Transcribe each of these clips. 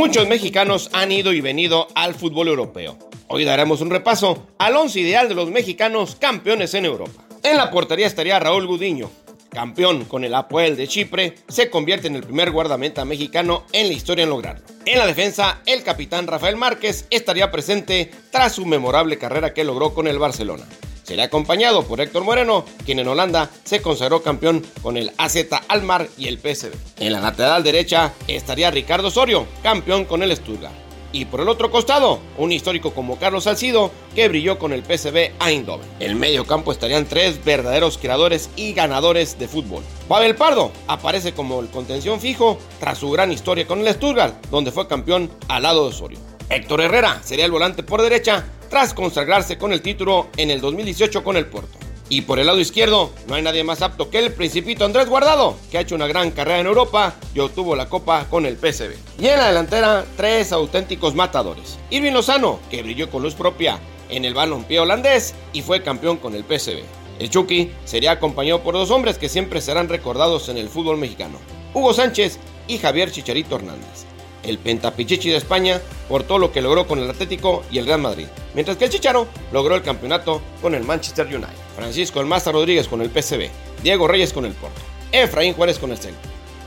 Muchos mexicanos han ido y venido al fútbol europeo. Hoy daremos un repaso al once ideal de los mexicanos campeones en Europa. En la portería estaría Raúl Gudiño, campeón con el Apoel de Chipre, se convierte en el primer guardameta mexicano en la historia en lograrlo. En la defensa, el capitán Rafael Márquez estaría presente tras su memorable carrera que logró con el Barcelona. Será acompañado por Héctor Moreno, quien en Holanda se consagró campeón con el AZ Almar y el PSV. En la lateral derecha estaría Ricardo Osorio, campeón con el Stuttgart. Y por el otro costado, un histórico como Carlos Salcido, que brilló con el PSV Eindhoven. En medio campo estarían tres verdaderos creadores y ganadores de fútbol. Pavel Pardo aparece como el contención fijo tras su gran historia con el Stuttgart, donde fue campeón al lado de Osorio. Héctor Herrera sería el volante por derecha tras consagrarse con el título en el 2018 con el Porto. Y por el lado izquierdo, no hay nadie más apto que el principito Andrés Guardado, que ha hecho una gran carrera en Europa y obtuvo la copa con el PSV. Y en la delantera, tres auténticos matadores. Irving Lozano, que brilló con luz propia en el balompié holandés y fue campeón con el PSV. El Chucky sería acompañado por dos hombres que siempre serán recordados en el fútbol mexicano, Hugo Sánchez y Javier Chicharito Hernández el pentapichichi de España por todo lo que logró con el Atlético y el Real Madrid, mientras que el Chicharo logró el campeonato con el Manchester United, Francisco El Rodríguez con el PSV, Diego Reyes con el Porto, Efraín Juárez con el Celta,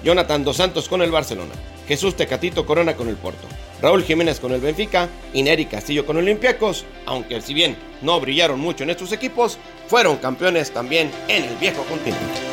Jonathan Dos Santos con el Barcelona, Jesús Tecatito Corona con el Porto, Raúl Jiménez con el Benfica y Neri Castillo con el Olympiacos, aunque si bien no brillaron mucho en estos equipos, fueron campeones también en el viejo continente.